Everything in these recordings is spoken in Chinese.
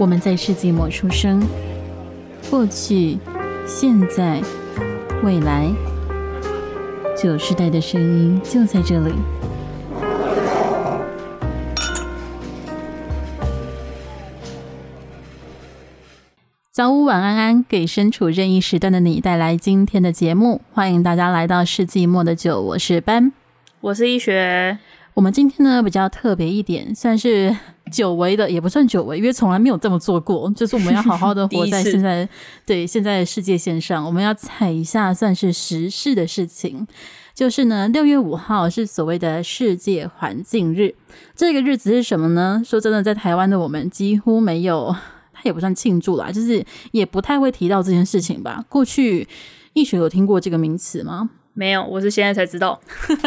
我们在世纪末出生，过去、现在、未来，九世代的声音就在这里。早午晚安安，给身处任意时段的你带来今天的节目。欢迎大家来到世纪末的酒，我是班，我是医学。我们今天呢比较特别一点，算是久违的，也不算久违，因为从来没有这么做过。就是我们要好好的活 在现在，对现在的世界线上，我们要踩一下算是时事的事情。就是呢，六月五号是所谓的世界环境日，这个日子是什么呢？说真的，在台湾的我们几乎没有，它也不算庆祝啦，就是也不太会提到这件事情吧。过去易学有听过这个名词吗？没有，我是现在才知道，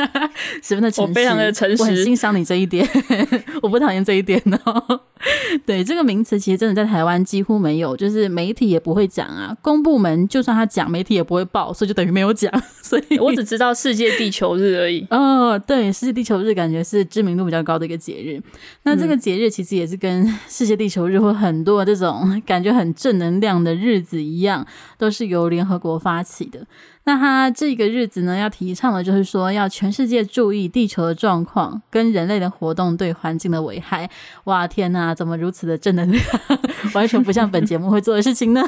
十分的诚实，我非常的诚实，我很欣赏你这一点，我不讨厌这一点哦。对，这个名词其实真的在台湾几乎没有，就是媒体也不会讲啊，公部门就算他讲，媒体也不会报，所以就等于没有讲。所以我只知道世界地球日而已。哦，对，世界地球日感觉是知名度比较高的一个节日。那这个节日其实也是跟世界地球日或很多这种感觉很正能量的日子一样，都是由联合国发起的。那他这个日子呢，要提倡的就是说，要全世界注意地球的状况跟人类的活动对环境的危害。哇，天哪，怎么如此的正能量？完全不像本节目会做的事情呢。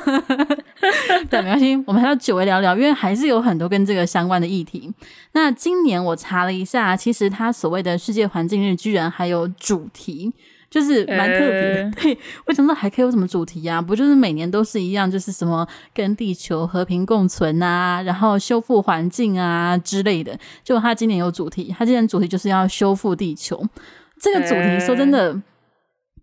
但没关系，我们还要久违聊聊，因为还是有很多跟这个相关的议题。那今年我查了一下，其实他所谓的世界环境日居然还有主题。就是蛮特别的，欸、对，为什么还可以有什么主题、啊？不就是每年都是一样，就是什么跟地球和平共存啊，然后修复环境啊之类的。就他今年有主题，他今年主题就是要修复地球。这个主题、欸、说真的。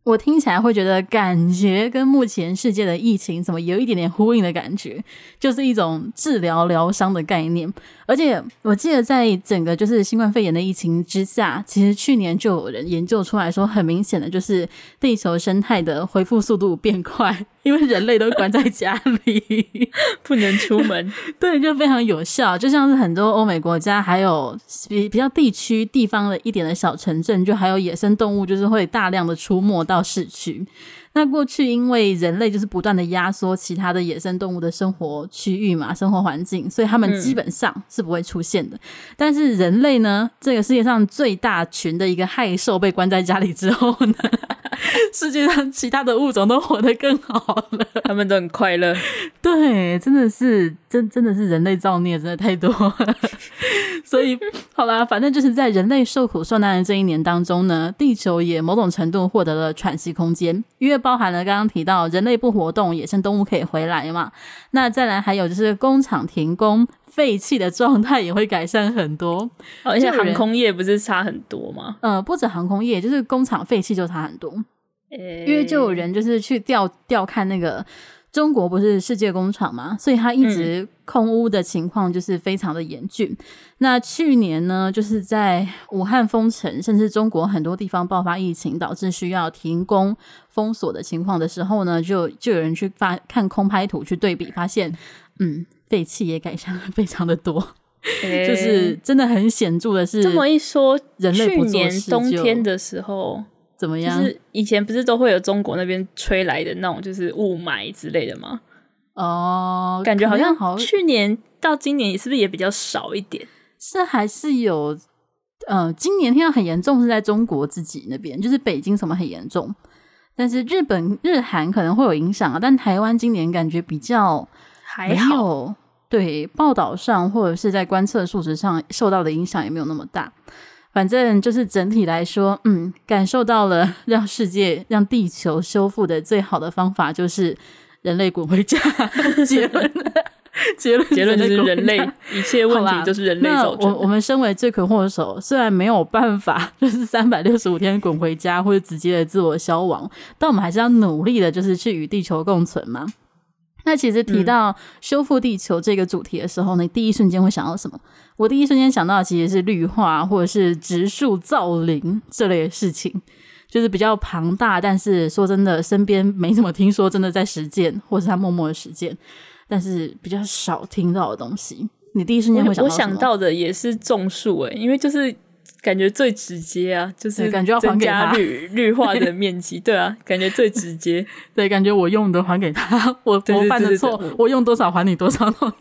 我听起来会觉得，感觉跟目前世界的疫情怎么有一点点呼应的感觉，就是一种治疗疗伤的概念。而且我记得，在整个就是新冠肺炎的疫情之下，其实去年就有人研究出来说，很明显的就是地球生态的恢复速度变快。因为人类都关在家里，不能出门，对，就非常有效。就像是很多欧美国家，还有比比较地区地方的一点的小城镇，就还有野生动物，就是会大量的出没到市区。那过去因为人类就是不断的压缩其他的野生动物的生活区域嘛，生活环境，所以他们基本上是不会出现的。嗯、但是人类呢，这个世界上最大群的一个害兽被关在家里之后呢，世界上其他的物种都活得更好了，他们都很快乐。对，真的是真真的是人类造孽真的太多了。所以好啦，反正就是在人类受苦受难的这一年当中呢，地球也某种程度获得了喘息空间，因为包含了刚刚提到人类不活动，野生动物可以回来嘛。那再来还有就是工厂停工，废气的状态也会改善很多。而且航空业不是差很多吗？呃，不止航空业，就是工厂废气就差很多。欸、因为就有人就是去调调看那个中国不是世界工厂嘛，所以它一直空屋的情况就是非常的严峻。嗯、那去年呢，就是在武汉封城，甚至中国很多地方爆发疫情，导致需要停工。封锁的情况的时候呢，就就有人去发看空拍图去对比，发现，嗯，废气也改善了非常的多，欸、就是真的很显著的是。这么一说，人类去年冬天的时候怎么样？就是以前不是都会有中国那边吹来的那种就是雾霾之类的吗？哦，感觉好像好。去年到今年是不是也比较少一点？是还是有？呃，今年听到很严重是在中国自己那边，就是北京什么很严重。但是日本、日韩可能会有影响啊，但台湾今年感觉比较还好，对，报道上或者是在观测数值上受到的影响也没有那么大。反正就是整体来说，嗯，感受到了 让世界、让地球修复的最好的方法就是人类滚回家。结论。结论结论就是人类一切问题就是人类造成的。我我们身为罪魁祸首，虽然没有办法 就是三百六十五天滚回家或者直接的自我消亡，但我们还是要努力的，就是去与地球共存嘛。那其实提到修复地球这个主题的时候，你第一瞬间会想到什么？我第一瞬间想到的其实是绿化或者是植树造林这类事情，就是比较庞大，但是说真的，身边没怎么听说真的在实践，或是他默默的实践。但是比较少听到的东西，你第一瞬间会想到？我想到的也是种树诶，因为就是感觉最直接啊，就是感觉要还给他绿绿化的面积，对啊，感觉最直接。对，感觉我用的还给他，我我犯的错，我用多少还你多少。我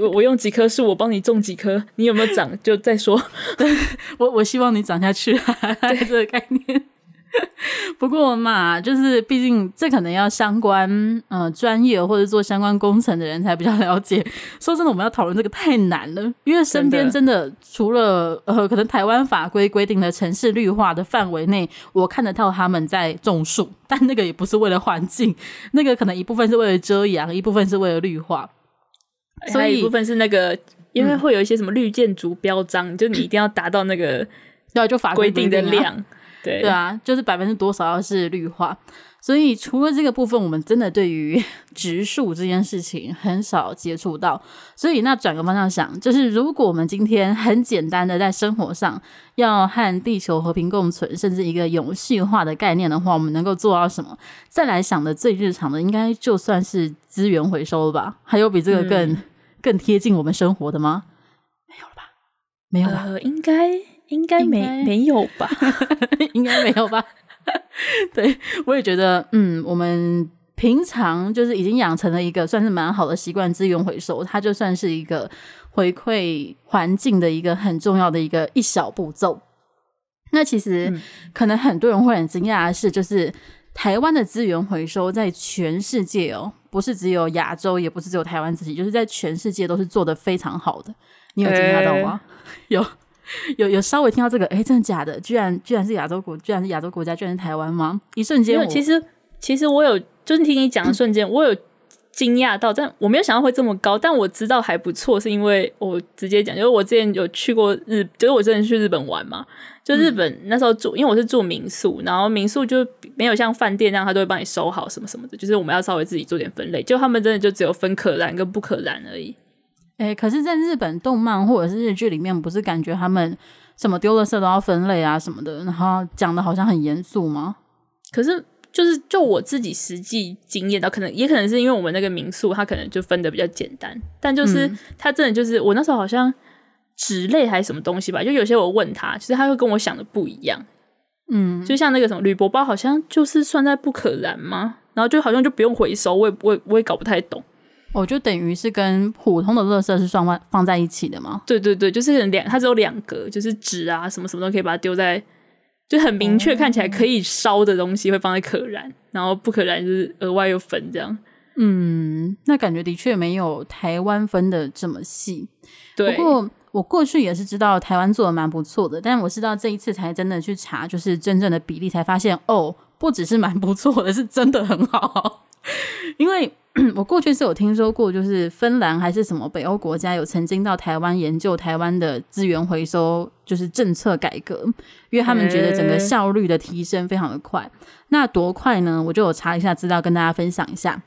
我我用几棵树，我帮你种几棵，你有没有长就再说。对，我我希望你长下去，对这个概念。不过嘛，就是毕竟这可能要相关呃专业或者做相关工程的人才比较了解。说真的，我们要讨论这个太难了，因为身边真的除了呃可能台湾法规规定的城市绿化的范围内，我看得到他们在种树，但那个也不是为了环境，那个可能一部分是为了遮阳，一部分是为了绿化，所以一部分是那个因为会有一些什么绿建筑标章，嗯、就你一定要达到那个要就法规定的量。对，对啊，就是百分之多少要是绿化，所以除了这个部分，我们真的对于 植树这件事情很少接触到。所以那转个方向想，就是如果我们今天很简单的在生活上要和地球和平共存，甚至一个永续化的概念的话，我们能够做到什么？再来想的最日常的，应该就算是资源回收了吧？还有比这个更、嗯、更贴近我们生活的吗？没有了吧？没有了，呃、应该。应该没没有吧？应该没有吧？对，我也觉得，嗯，我们平常就是已经养成了一个算是蛮好的习惯，资源回收，它就算是一个回馈环境的一个很重要的一个一小步骤。那其实、嗯、可能很多人会很惊讶的是，就是台湾的资源回收在全世界哦，不是只有亚洲，也不是只有台湾自己，就是在全世界都是做的非常好的。你有惊讶到吗？欸、有。有有稍微听到这个，哎，真的假的？居然居然是亚洲国，居然是亚洲国家，居然是台湾吗？一瞬间，其实其实我有就是听你讲的瞬间，我有惊讶到，但我没有想到会这么高。但我知道还不错，是因为我直接讲，就是我之前有去过日，就是我之前去日本玩嘛，就日本那时候住，因为我是住民宿，然后民宿就没有像饭店那样，他都会帮你收好什么什么的，就是我们要稍微自己做点分类。就他们真的就只有分可燃跟不可燃而已。哎、欸，可是，在日本动漫或者是日剧里面，不是感觉他们什么丢了色都要分类啊什么的，然后讲的好像很严肃吗？可是，就是就我自己实际经验到，可能也可能是因为我们那个民宿，它可能就分的比较简单，但就是它真的就是我那时候好像纸类还是什么东西吧，就有些我问他，其实他会跟我想的不一样。嗯，就像那个什么铝箔包，好像就是算在不可燃吗？然后就好像就不用回收，我也我也我也搞不太懂。我就等于是跟普通的垃圾是双放放在一起的吗？对对对，就是两，它只有两格，就是纸啊，什么什么都可以把它丢在，就很明确看起来可以烧的东西会放在可燃，然后不可燃就是额外又分这样。嗯，那感觉的确没有台湾分的这么细。对，不过我过去也是知道台湾做的蛮不错的，但我是到这一次才真的去查，就是真正的比例才发现，哦，不只是蛮不错的，是真的很好，因为。我过去是有听说过，就是芬兰还是什么北欧国家有曾经到台湾研究台湾的资源回收，就是政策改革，因为他们觉得整个效率的提升非常的快。欸、那多快呢？我就有查一下资料跟大家分享一下，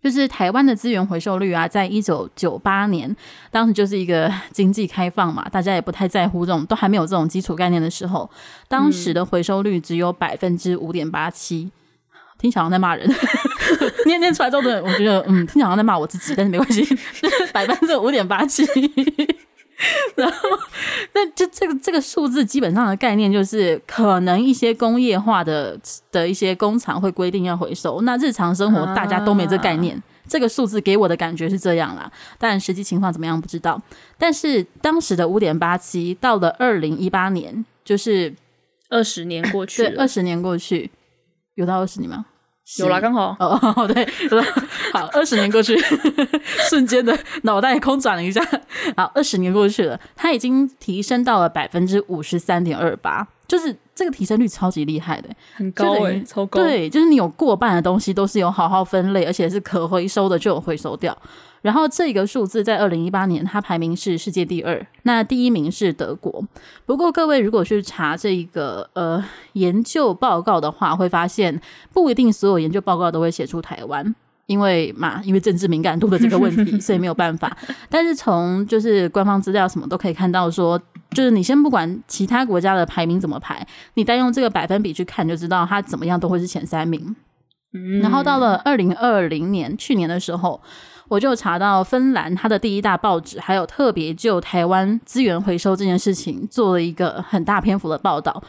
就是台湾的资源回收率啊，在一九九八年，当时就是一个 经济开放嘛，大家也不太在乎这种，都还没有这种基础概念的时候，当时的回收率只有百分之五点八七。听起来像在骂人，念念出来之后的，我觉得嗯，听起来在骂我自己，但是没关系，百分之五点八七。然后，那就这个这个数字基本上的概念就是，可能一些工业化的的一些工厂会规定要回收，那日常生活大家都没这概念。啊、这个数字给我的感觉是这样啦，但实际情况怎么样不知道。但是当时的五点八七到了二零一八年，就是二十年过去了，对，二十年过去。有到二十年吗？有啦，刚好哦，对，好，二十年过去，瞬间的脑袋空转了一下。好，二十年过去了，它已经提升到了百分之五十三点二八，就是这个提升率超级厉害的，很高哎、欸，超高。对，就是你有过半的东西都是有好好分类，而且是可回收的，就有回收掉。然后这个数字在二零一八年，它排名是世界第二，那第一名是德国。不过各位如果去查这个呃研究报告的话，会发现不一定所有研究报告都会写出台湾，因为嘛，因为政治敏感度的这个问题，所以没有办法。但是从就是官方资料什么都可以看到说，就是你先不管其他国家的排名怎么排，你单用这个百分比去看，就知道它怎么样都会是前三名。然后到了二零二零年，去年的时候。我就查到芬兰它的第一大报纸，还有特别就台湾资源回收这件事情做了一个很大篇幅的报道。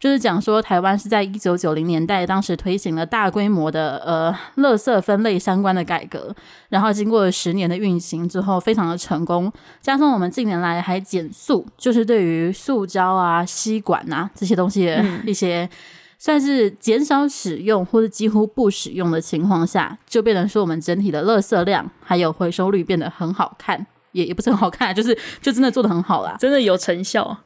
就是讲说，台湾是在一九九零年代，当时推行了大规模的呃，垃圾分类相关的改革，然后经过了十年的运行之后，非常的成功。加上我们近年来还减速，就是对于塑胶啊、吸管啊这些东西的一些，算是减少使用或者几乎不使用的情况下，就变成说我们整体的垃圾量还有回收率变得很好看，也也不是很好看，就是就真的做的很好啦，真的有成效。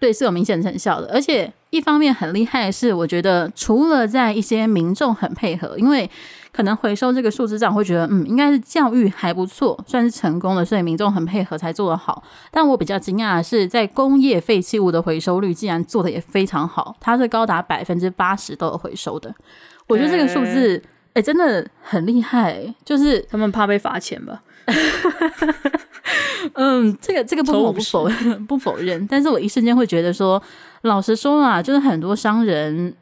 对，是有明显成效的，而且一方面很厉害的是，我觉得除了在一些民众很配合，因为可能回收这个数字上会觉得，嗯，应该是教育还不错，算是成功的，所以民众很配合才做得好。但我比较惊讶的是，在工业废弃物的回收率竟然做得也非常好，它是高达百分之八十都有回收的。我觉得这个数字，哎，真的很厉害，就是他们怕被罚钱吧。嗯，这个这个部分我不否 不否认，但是我一瞬间会觉得说，老实说啊，就是很多商人，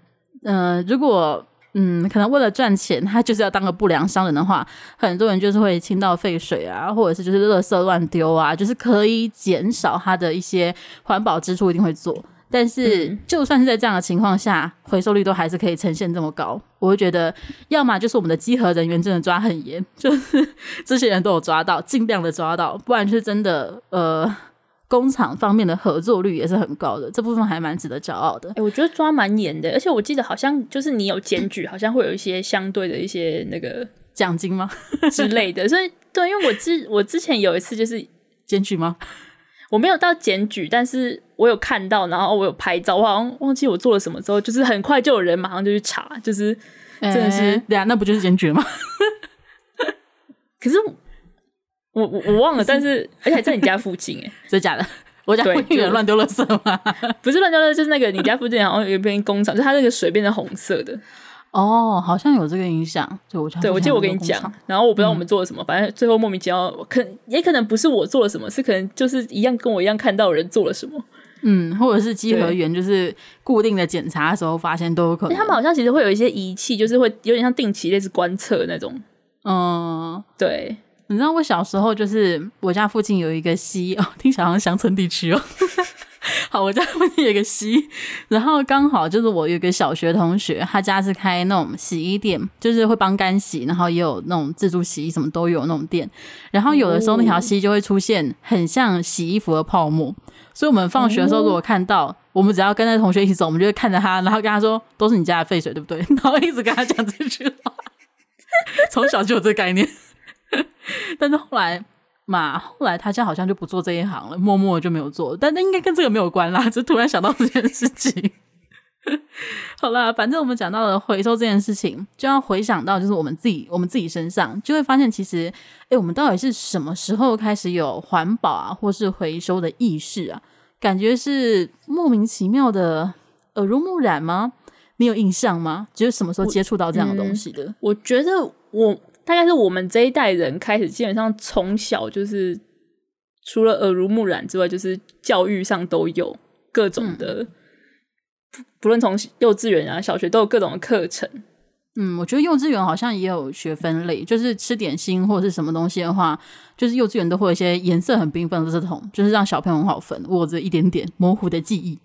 嗯、呃，如果嗯，可能为了赚钱，他就是要当个不良商人的话，很多人就是会倾倒废水啊，或者是就是垃圾乱丢啊，就是可以减少他的一些环保支出，一定会做。但是，就算是在这样的情况下，嗯，回收率都还是可以呈现这么高，我会觉得，要么就是我们的稽核人员真的抓很严，就是 这些人都有抓到，尽量的抓到，不然就是真的，呃，工厂方面的合作率也是很高的，这部分还蛮值得骄傲的。哎，我觉得抓蛮严的，而且我记得好像就是你有检举，好像会有一些相对的一些那个奖金吗 之类的？所以，对，因为我之我之前有一次就是 检举吗？我没有到检举，但是我有看到，然后我有拍照，我好像忘记我做了什么之后，就是很快就有人马上就去查，就是真的是，欸、对啊，那不就是检举吗？可是我我我忘了，但是 而且还在你家附近，哎，真的假的？我家附近有乱丢垃圾吗？不是乱丢垃圾，就是那个你家附近好像有一边工厂，就它那个水变成红色的。哦，好像有这个影响。对我对我记得我跟你讲，然后我不知道我们做了什么，嗯、反正最后莫名其妙，可也可能不是我做了什么，是可能就是一样跟我一样看到人做了什么，嗯，或者是稽核员就是固定的检查的时候发现都有可能。他们好像其实会有一些仪器，就是会有点像定期类似观测那种。嗯，对，你知道我小时候就是我家附近有一个溪哦，听起来好像乡村地区哦。好，我家附近有一个溪，然后刚好就是我有一个小学同学，他家是开那种洗衣店，就是会帮干洗，然后也有那种自助洗衣，什么都有那种店。然后有的时候那条溪就会出现很像洗衣服的泡沫，所以我们放学的时候如果看到，我们只要跟那同学一起走，我们就会看着他，然后跟他说：“都是你家的废水，对不对？” 然后一直跟他讲这句话，从小就有这个概念。但是后来。嘛，后来他家好像就不做这一行了，默默就没有做。但那应该跟这个没有关啦，就突然想到这件事情。好啦，反正我们讲到了回收这件事情，就要回想到就是我们自己，我们自己身上就会发现，其实，诶，我们到底是什么时候开始有环保啊，或是回收的意识啊？感觉是莫名其妙的耳濡目染吗？你有印象吗？就是什么时候接触到这样的东西的？我，嗯，我觉得我。大概是我们这一代人开始，基本上从小就是除了耳濡目染之外，就是教育上都有各种的，嗯、不论从幼稚园啊、小学都有各种的课程。嗯，我觉得幼稚园好像也有学分类，就是吃点心或者是什么东西的话，就是幼稚园都会有一些颜色很缤纷的这种，就是让小朋友很好分。我着一点点模糊的记忆，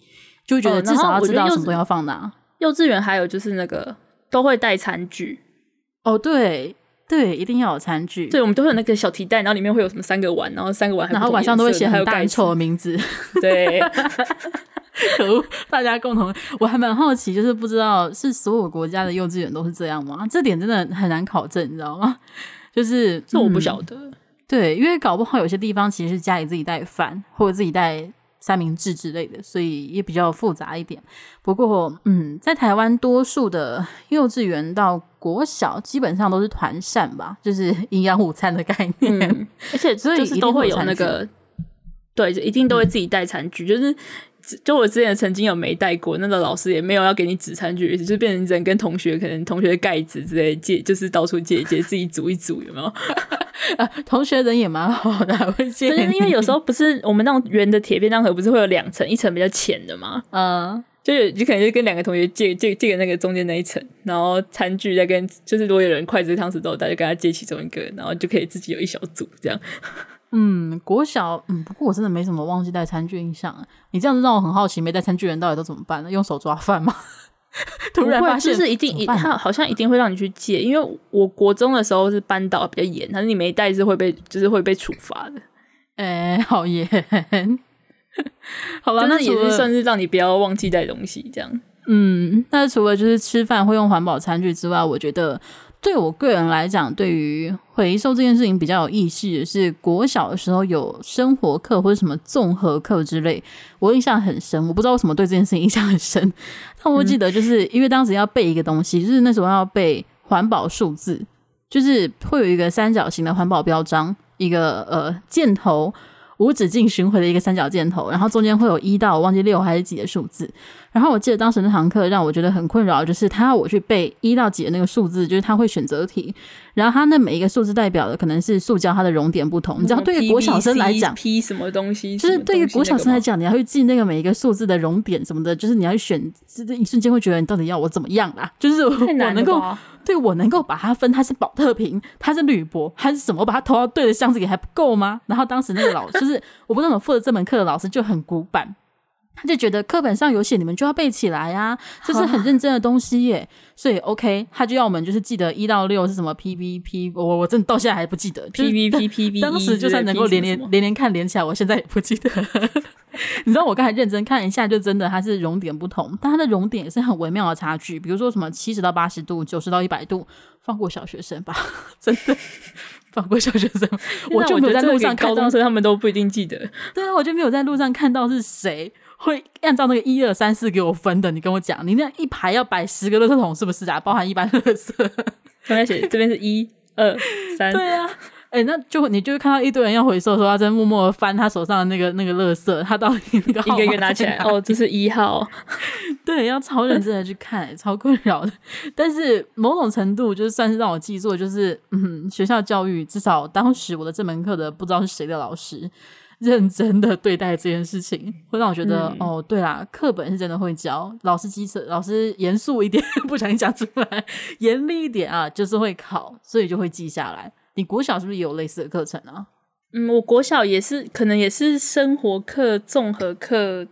就会觉得至少要知道什么东西要放哪。哦、幼稚园还有就是那个都会带餐具。哦，对。对，一定要有餐具。对，我们都会有那个小提袋，然后里面会有什么三个碗，然后三个碗，然后晚上都会写很干臭的名字。对，可恶，大家共同，我还蛮好奇，就是不知道是所有国家的幼稚园都是这样吗？这点真的很难考证，你知道吗？就是这我不晓得、嗯。对，因为搞不好有些地方其实是家里自己带饭，或者自己带三明治之类的，所以也比较复杂一点。不过，嗯，在台湾多数的幼稚园到国小基本上都是团膳吧，就是 营养午餐的概念，嗯、而且所以都会有那个，对，就一定都会自己带餐具，嗯、就是就我之前曾经有没带过，那个老师也没有要给你纸餐具，就变成人跟同学可能同学的盖子之类借，就是到处借一借，自己组一组，有没有？啊，同学人也蛮好的，还会借。因为有时候不是我们那种圆的铁便当盒，不是会有两层，一层比较浅的嘛？嗯。就有就可能就跟两个同学借借借给那个中间那一层，然后餐具再跟就是如果有人筷子、汤匙都有，大家跟他借其中一个，然后就可以自己有一小组这样。嗯，国小嗯，不过我真的没什么忘记带餐具印象。你这样子让我很好奇，没带餐具的人到底都怎么办呢？用手抓饭吗？突然发现就是一定一他好像一定会让你去借，因为我国中的时候是班导比较严，但是你没带是会被就是会被处罚的。哎、欸，好严。好吧，那也是算是让你不要忘记带东西这样。嗯，那除了就是吃饭会用环保餐具之外，我觉得对我个人来讲，对于回收这件事情比较有意识的是，国小的时候有生活课或者什么综合课之类，我印象很深。我不知道为什么对这件事情印象很深，但我记得就是因为当时要背一个东西，就是那时候要背环保数字，就是会有一个三角形的环保标章，一个呃箭头。无止境巡回的一个三角箭头，然后中间会有一到我忘记六还是几的数字。然后我记得当时那堂课让我觉得很困扰，就是他要我去背一到几的那个数字，就是他会选择题，然后他那每一个数字代表的可能是塑胶，它的熔点不同。你知道，对于国小生来讲，P 什么东西，就是对于国小生来讲，你要去记那个每一个数字的熔点什么的，就是你要去选，这一瞬间会觉得你到底要我怎么样啦？就是我能够。对，我能够把它分，它是保特瓶，它是铝箔，还是什么？我把它投到对的箱子里还不够吗？然后当时那个老师，就是我不知道怎么负责这门课的老师就很古板，他就觉得课本上有写，你们就要背起来啊，这是很认真的东西耶。所以 OK，他就要我们就是记得一到六是什么 PVP，我我真的到现在还不记得 P P P P P。当时就算能够连连连连看连起来，我现在也不记得。你知道我刚才认真看一下，就真的它是熔点不同，但它的熔点也是很微妙的差距。比如说什么七十到八十度、九十到一百度，放过小学生吧，真的放过小学生。我就没有在路上看到，高中生他们都不一定记得。对啊，我就没有在路上看到是谁会按照那个一二三四给我分的。你跟我讲，你那一排要摆十个垃圾桶是不是啊？包含一般垃圾。刚才写这边是一二三，对啊。哎、欸，那就你就会看到一堆人要回收的时候，他在默默的翻他手上的那个那个垃圾，他到底那个一个一个拿起来，哦，这是一号，对，要超认真的去看，超困扰的。但是某种程度就是算是让我记住，就是嗯，学校教育至少当时我的这门课的不知道是谁的老师认真的对待这件事情，会让我觉得、嗯、哦，对啦，课本是真的会教，老师机车，老师严肃一点，不小心讲出来，严厉一点啊，就是会考，所以就会记下来。你国小是不是也有类似的课程啊？嗯，我国小也是，可能也是生活课、综合课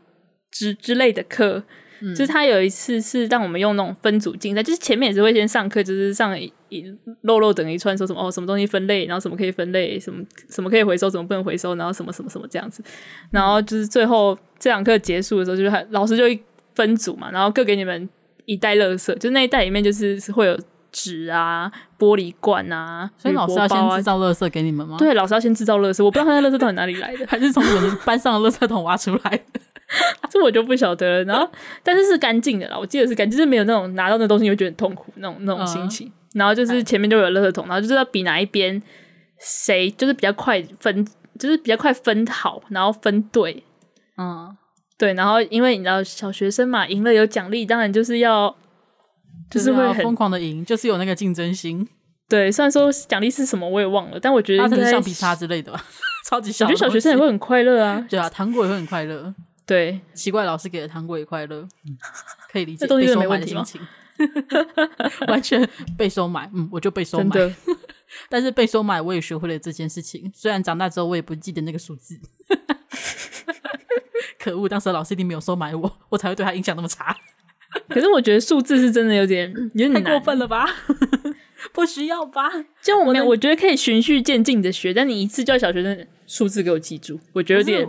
之之类的课。嗯，就是他有一次是让我们用那种分组竞赛，就是前面也是会先上课，就是上一一漏漏等一串，说什么哦，什么东西分类，然后什么可以分类，什么什么可以回收，什么不能回收，然后什么什么什么这样子。然后就是最后这堂课结束的时候，就是老师就会分组嘛，然后各给你们一袋垃圾，就那一袋里面就是会有。纸啊，玻璃罐啊，所以老师要先制造垃圾给你们吗？对，老师要先制造垃圾，我不知道他的垃圾到底哪里来的，还是从我们班上的垃圾桶挖出来的，这我就不晓得了。然后，但是是干净的啦，我记得是干净，就是没有那种拿到那东西你会觉得很痛苦那种那种心情。嗯、然后就是前面就有垃圾桶，然后就是要比哪一边谁就是比较快分，就是比较快分好，然后分对。嗯，对，然后因为你知道小学生嘛，赢了有奖励，当然就是要。就是会很疯狂的赢，就是有那个竞争心。对，虽然说奖励是什么我也忘了，但我觉得应该橡皮擦之类的吧，超级小。我觉得小学生也会很快乐啊。对啊，糖果也会很快乐。对，奇怪，老师给的糖果也快乐，嗯，可以理解。这东西没问题吗？完全被收买，嗯，我就被收买。但是被收买，我也学会了这件事情。虽然长大之后，我也不记得那个数字。可恶，当时老师一定没有收买我，我才会对他印象那么差。可是我觉得数字是真的有点 有点太过分了吧？不需要吧？就我们我觉得可以循序渐进的学，但你一次叫小学生数字给我记住，我觉得有点，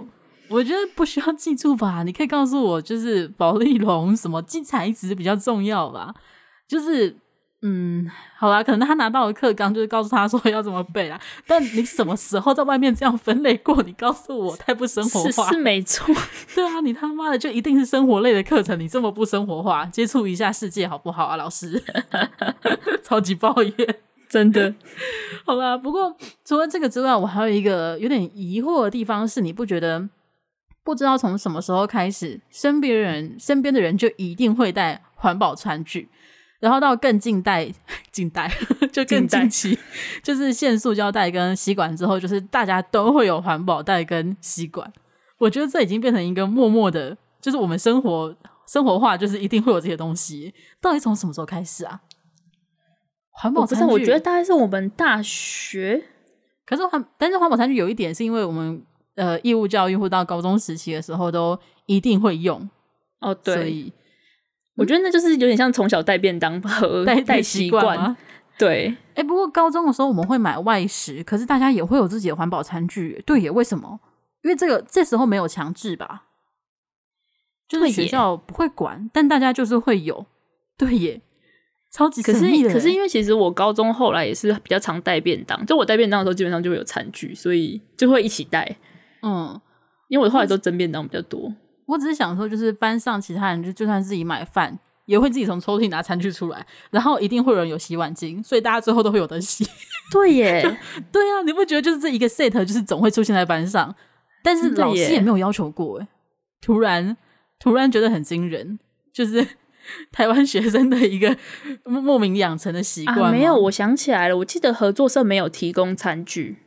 我觉得不需要记住吧？你可以告诉我，就是保丽龙什么记材质比较重要吧？就是。嗯，好啦，可能他拿到的课纲就是告诉他说要怎么背啦。但你什么时候在外面这样分类过？你告诉我，太不生活化。是，是没错，对啊，你他妈的就一定是生活类的课程，你这么不生活化，接触一下世界好不好啊，老师？超级抱怨，真的。好吧，不过除了这个之外，我还有一个有点疑惑的地方是，你不觉得不知道从什么时候开始，身边人身边的人就一定会带环保餐具？然后到更近代，近代就更近期，就是限塑胶袋跟吸管之后，就是大家都会有环保袋跟吸管。我觉得这已经变成一个默默的，就是我们生活生活化就是一定会有这些东西。到底从什么时候开始啊？环保餐具，我觉得大概是我们大学。可是环，但是环保餐具有一点是因为我们呃义务教育或到高中时期的时候都一定会用哦，对，所以我觉得那就是有点像从小带便当和带带习惯。对，哎，不过高中的时候我们会买外食，可是大家也会有自己的环保餐具。对耶，为什么？因为这个这时候没有强制吧？就是学校不会管，但大家就是会有。对耶，超级。可是可是因为其实我高中后来也是比较常带便当，就我带便当的时候基本上就会有餐具，所以就会一起带。嗯，因为我后来都蒸便当比较多。我只是想说，就是班上其他人就就算自己买饭。也会自己从抽屉拿餐具出来，然后一定会有人有洗碗巾，所以大家最后都会有得洗。对耶，对呀、啊，你不觉得就是这一个 set 就是总会出现在班上？但是老师也没有要求过，哎，突然突然觉得很惊人，就是 台湾学生的一个莫名养成的习惯、啊。没有，我想起来了，我记得合作社没有提供餐具。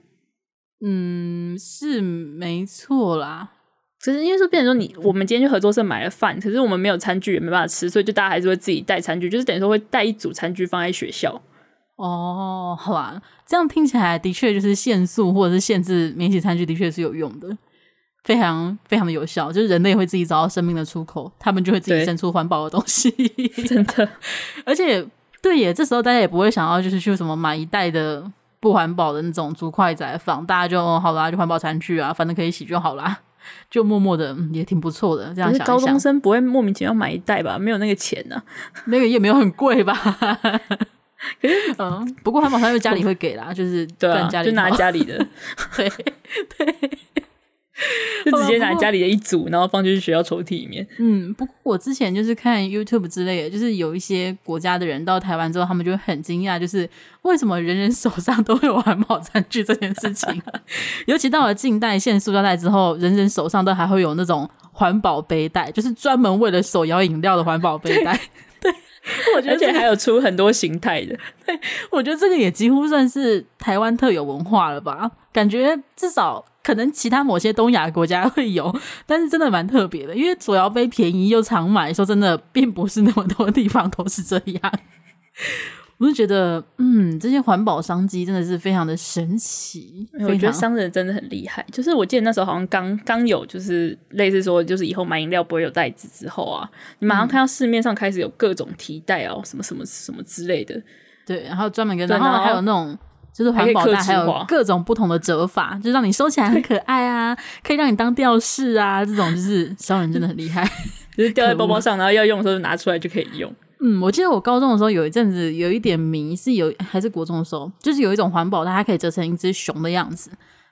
嗯，是没错啦。可是因为说，变成说你我们今天去合作社买了饭，可是我们没有餐具，也没办法吃，所以就大家还是会自己带餐具，就是等于说会带一组餐具放在学校。哦，好吧，这样听起来的确就是限速或者是限制免洗餐具，的确是有用的，非常非常的有效。就是人类会自己找到生命的出口，他们就会自己生出环保的东西，真的。而且对耶，这时候大家也不会想要就是去什么买一袋的不环保的那种竹筷子来放，大家就好啦，就环保餐具啊，反正可以洗就好啦。就默默的、嗯、也挺不错的，这样想，想。高中生不会莫名其妙买一袋吧？没有那个钱呢、啊，那个也没有很贵吧？可是 嗯，不过环保餐具家里会给啦，就是对啊，就拿家里的，对对。就直接拿家里的一组，然后放进去学校抽屉里面。嗯，不过我之前就是看 YouTube 之类的，就是有一些国家的人到台湾之后，他们就会很惊讶，就是为什么人人手上都会有环保餐具这件事情。尤其到了近代限塑料袋之后，人人手上都还会有那种环保背带，就是专门为了手摇饮料的环保背带。对，我觉得而且还有出很多形态的。对，我觉得这个也几乎算是台湾特有文化了吧？感觉至少。可能其他某些东亚国家会有，但是真的蛮特别的，因为左摇杯便宜又常买，说真的，并不是那么多地方都是这样。我就觉得，嗯，这些环保商机真的是非常的神奇。我觉得商人真的很厉害。就是我记得那时候好像刚刚有，就是类似说，就是以后买饮料不会有袋子之后啊，你马上看到市面上开始有各种提袋哦，什么什么什么之类的。对，然后专门跟，然后还有那种。就是环保袋，还有各种不同的折法，就让你收起来很可爱啊，可以让你当吊饰啊，这种就是商人真的很厉害，就是吊在包包上，然后要用的时候就拿出来就可以用。嗯，我记得我高中的时候有一阵子有一点迷，是有还是国中的时候，就是有一种环保袋，它可以折成一只熊的样子，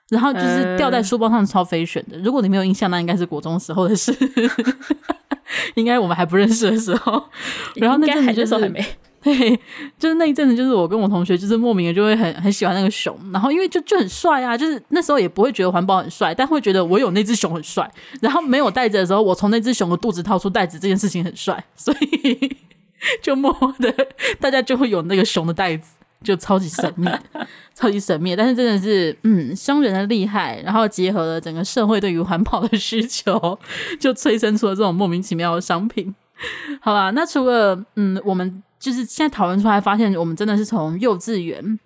然后就是吊在书包上超 fashion 的。如果你没有印象，那应该是国中时候的事，应该我们还不认识的时候，然后那阵子就是还没。对，就是那一阵子，就是我跟我同学，就是莫名的就会很很喜欢那个熊，然后因为就就很帅啊，就是那时候也不会觉得环保很帅，但会觉得我有那只熊很帅。然后没有袋子的时候，我从那只熊的肚子掏出袋子，这件事情很帅，所以就默默的大家就会有那个熊的袋子，就超级神秘，超级神秘。但是真的是，嗯，商人的厉害，然后结合了整个社会对于环保的需求，就催生出了这种莫名其妙的商品。好吧，那除了嗯，我们。就是现在讨论出来，发现我们真的是从幼稚园，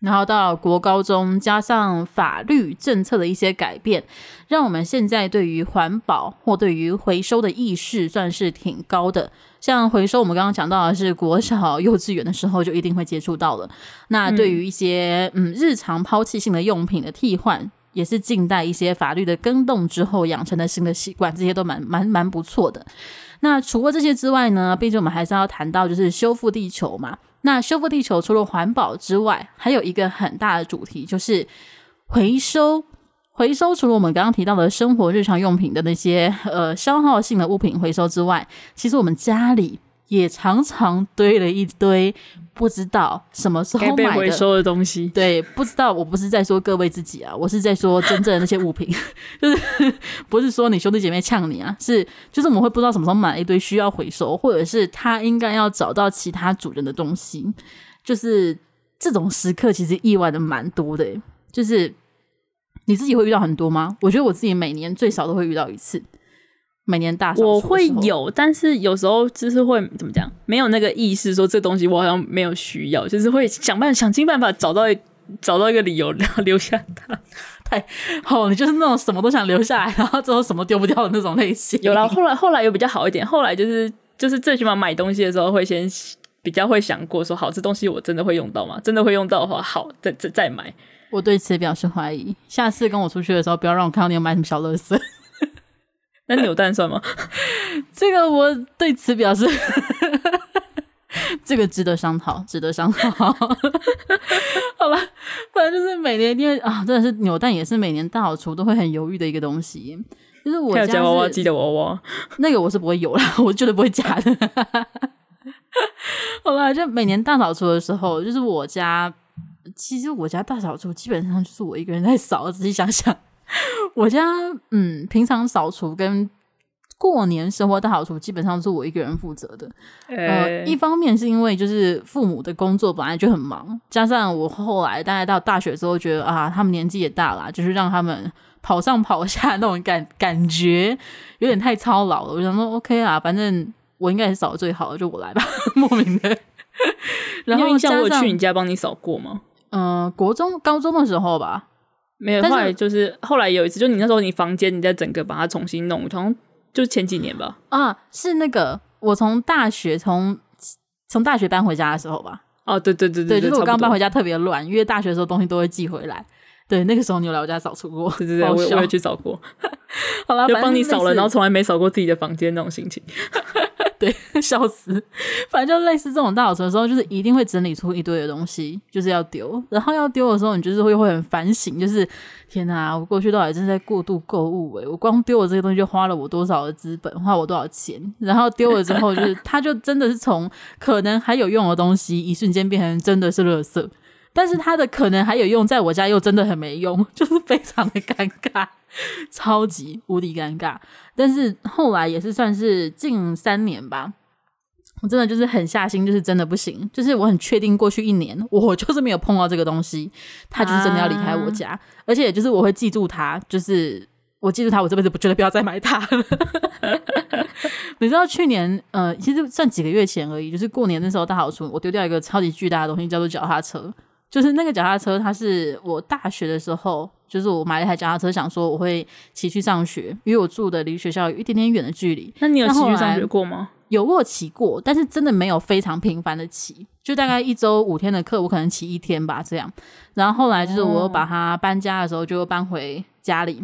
然后到国高中，加上法律政策的一些改变，让我们现在对于环保或对于回收的意识算是挺高的。像回收，我们刚刚讲到的是国小、幼稚园的时候就一定会接触到了。那对于一些嗯日常抛弃性的用品的替换，也是近代一些法律的更动之后养成的新的习惯，这些都蛮蛮蛮不错的。那除了这些之外呢，毕竟我们还是要谈到就是修复地球嘛。那修复地球除了环保之外，还有一个很大的主题就是回收。回收除了我们刚刚提到的生活日常用品的那些呃消耗性的物品回收之外，其实我们家里。也常常堆了一堆不知道什么时候买的被回收的东西。对，不知道。我不是在说各位自己啊，我是在说真正的那些物品，就是不是说你兄弟姐妹呛你啊，是就是我们会不知道什么时候买了一堆需要回收，或者是他应该要找到其他主人的东西，就是这种时刻其实意外的蛮多的。就是你自己会遇到很多吗？我觉得我自己每年最少都会遇到一次。每年大扫除，我会有，但是有时候就是会怎么讲，没有那个意识说这东西我好像没有需要，就是会想办法想尽办法找到 找到一个理由然后留下它。太好，你就是那种什么都想留下来，然后最后什么丢不掉的那种类型。有了，后来后来又比较好一点，后来就是就是最起码买东西的时候会先比较会想过说，好，这东西我真的会用到吗？真的会用到的话，好，再再再买。我对此表示怀疑，下次跟我出去的时候，不要让我看到你有买什么小乐色。那扭蛋算吗？这个我对此表示，这个值得商讨，值得商讨。好了，反正就是每年因为啊，真的是扭蛋也是每年大扫除都会很犹豫的一个东西。就是我家夹娃娃机的娃娃，那个我是不会有啦，我绝对不会夹的。好了，就每年大扫除的时候，就是我家，其实我家大扫除基本上就是我一个人在扫，仔细想想。我家嗯，平常扫除跟过年生活大扫除基本上是我一个人负责的。欸、呃，一方面是因为就是父母的工作本来就很忙，加上我后来大概到大学之后觉得啊，他们年纪也大了，就是让他们跑上跑下那种感感觉有点太操劳了。我想说 OK 啊，反正我应该也是扫的最好的，就我来吧，莫名的。然后像我去你家帮你扫过吗？嗯、呃，国中、高中的时候吧。没有，后来就是后来有一次，就你那时候你房间，你再整个把它重新弄，好像就前几年吧。啊，是那个我从大学从从大学搬回家的时候吧。哦，对对对对，对，就是我刚搬回家特别乱，因为大学的时候东西都会寄回来。对，那个时候你有来我家扫除过，对对对，我我也去扫过。好了，就帮你扫了，然后从来没扫过自己的房间那种心情。对，笑死！反正就类似这种大扫除的时候，就是一定会整理出一堆的东西，就是要丢。然后要丢的时候，你就是会会很反省，就是天哪，我过去到底正在过度购物诶，我光丢了这些东西就花了我多少的资本，花我多少钱。然后丢了之后，就是它就真的是从可能还有用的东西，一瞬间变成真的是垃圾。但是它的可能还有用，在我家又真的很没用，就是非常的尴尬，超级无敌尴尬。但是后来也是算是近三年吧，我真的就是狠下心，就是真的不行，就是我很确定过去一年我就是没有碰到这个东西，它就是真的要离开我家，啊、而且就是我会记住它，就是我记住它，我这辈子不觉得不要再买它了。你知道去年呃，其实算几个月前而已，就是过年那时候大扫除，我丢掉一个超级巨大的东西，叫做脚踏车。就是那个脚踏车，它是我大学的时候，就是我买了一台脚踏车，想说我会骑去上学，因为我住的离学校有一点点远的距离。那你有骑去上学过吗？有过骑过，但是真的没有非常频繁的骑，就大概一周五天的课，我可能骑一天吧，这样。然后后来就是我把它搬家的时候，就搬回家里，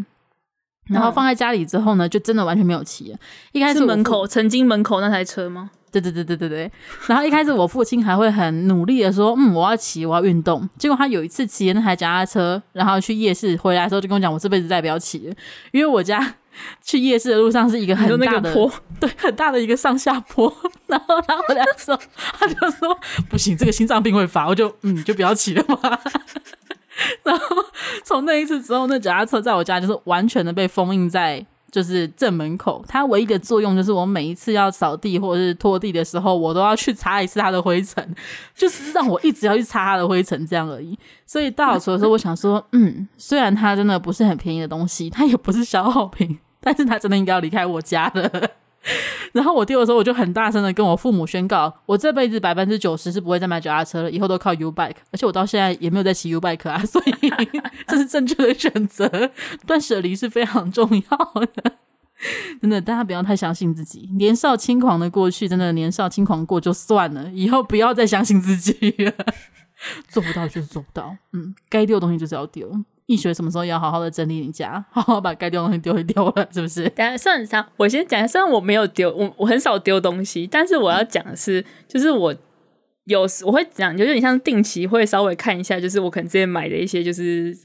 然后放在家里之后呢，就真的完全没有骑了。一开始门口，曾经门口那台车吗？对对对对对对，然后一开始我父亲还会很努力的说，嗯，我要骑，我要运动。结果他有一次骑那台脚踏车，然后去夜市回来的时候就跟我讲，我这辈子再也不要骑了，因为我家 去夜市的路上是一个很大的坡，对，很大的一个上下坡。然后他回来的时候，他就说不行，这个心脏病会发，我就嗯，就不要骑了吧。然后从那一次之后，那脚踏车在我家就是完全的被封印在。就是正门口，它唯一的作用就是我每一次要扫地或者是拖地的时候，我都要去擦一次它的灰尘，就是让我一直要去擦它的灰尘这样而已。所以大扫除的时候，我想说，嗯，虽然它真的不是很便宜的东西，它也不是消耗品，但是它真的应该要离开我家的。然后我丢的时候，我就很大声的跟我父母宣告，我这辈子百分之九十是不会再买脚踏车了，以后都靠 U bike。而且我到现在也没有在骑 U bike 啊，所以这是正确的选择。断舍离是非常重要的，真的，大家不要太相信自己。年少轻狂的过去，真的年少轻狂过就算了，以后不要再相信自己。做不到就是做不到，嗯，该丢的东西就是要丢。易学什么时候要好好的整理你家，好好把该丢东西丢一丢了，是不是？等下算上，我先讲，虽然我没有丢，我我很少丢东西，但是我要讲的是，就是我有时我会讲，就有点像定期会稍微看一下，就是我可能之前买的一些就是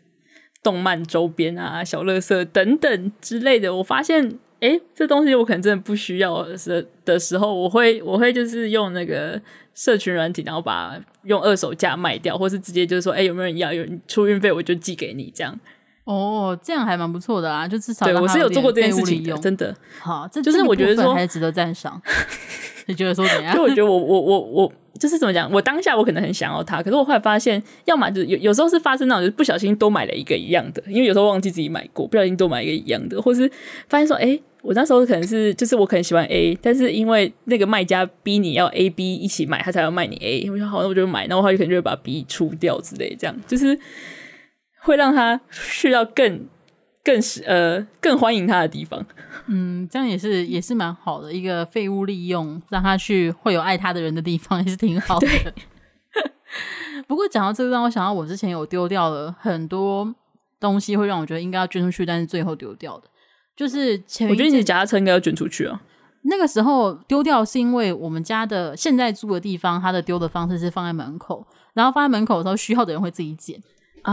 动漫周边啊、小乐色等等之类的，我发现。哎，这东西我可能真的不需要的时的时候，我会我会就是用那个社群软体，然后把用二手价卖掉，或是直接就是说，哎，有没有人要？有出运费，我就寄给你这样。哦，这样还蛮不错的啊，就至少对我是有做过这件事情的，真的。好，这就是我觉得说还是值得赞赏。你觉得说怎样？就我觉得我我我我就是怎么讲？我当下我可能很想要它，可是我后来发现，要么就是有有时候是发生那种就是不小心多买了一个一样的，因为有时候忘记自己买过，不小心多买一个一样的，或是发现说，哎。我那时候可能是就是我可能喜欢 A，但是因为那个卖家逼你要 A B 一起买，他才要卖你 A。我说好，那我就买，然后他就可能就会把 B 出掉之类，这样就是会让他去到更更是呃更欢迎他的地方。嗯，这样也是也是蛮好的一个废物利用，让他去会有爱他的人的地方，也是挺好的。不过讲到这个，让我想到我之前有丢掉了很多东西，会让我觉得应该要捐出去，但是最后丢掉的，就是前我觉得你的脚踏车应该要捐出去啊。那个时候丢掉是因为我们家的现在住的地方，它的丢的方式是放在门口，然后放在门口的时候，需要的人会自己捡。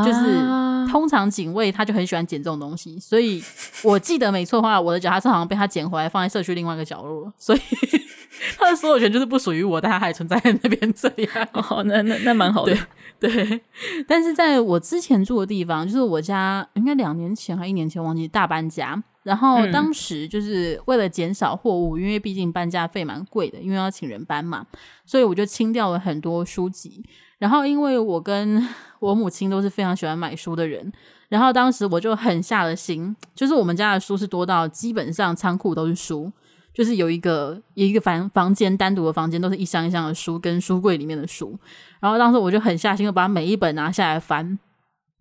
就是通常警卫他就很喜欢捡这种东西，所以我记得没错的话，我的脚踏车好像被他捡回来放在社区另外一个角落，所以 他的所有权就是不属于我，但他还存在在那边这样。哦，那那那蛮好的。对，对，但是在我之前住的地方，就是我家应该两年前还一年前忘记大搬家，然后当时就是为了减少货物，因为毕竟搬家费蛮贵的，因为要请人搬嘛，所以我就清掉了很多书籍。然后，因为我跟 我母亲都是非常喜欢买书的人，然后当时我就狠下了心，就是我们家的书是多到基本上仓库都是书，就是有一个有一个房房间单独的房间，都是一箱一箱的书跟书柜里面的书。然后当时我就狠下心，就把每一本拿下来翻，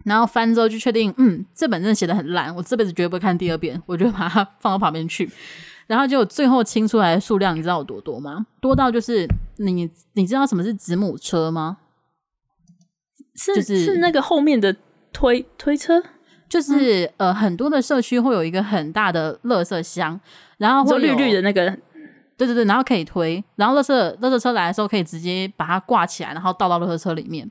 然后翻之后就确定，嗯，这本真的写的很烂，我这辈子绝对不会看第二遍，我就把它放到旁边去。然后就最后清出来的数量，你知道有多多吗？多到就是你你知道什么是子母车吗？是、就是是那个后面的推推车，就是、嗯、呃很多的社区会有一个很大的垃圾箱，然后会绿绿的那个，对对对，然后可以推，然后垃圾垃圾车来的时候可以直接把它挂起来，然后倒到垃圾车里面，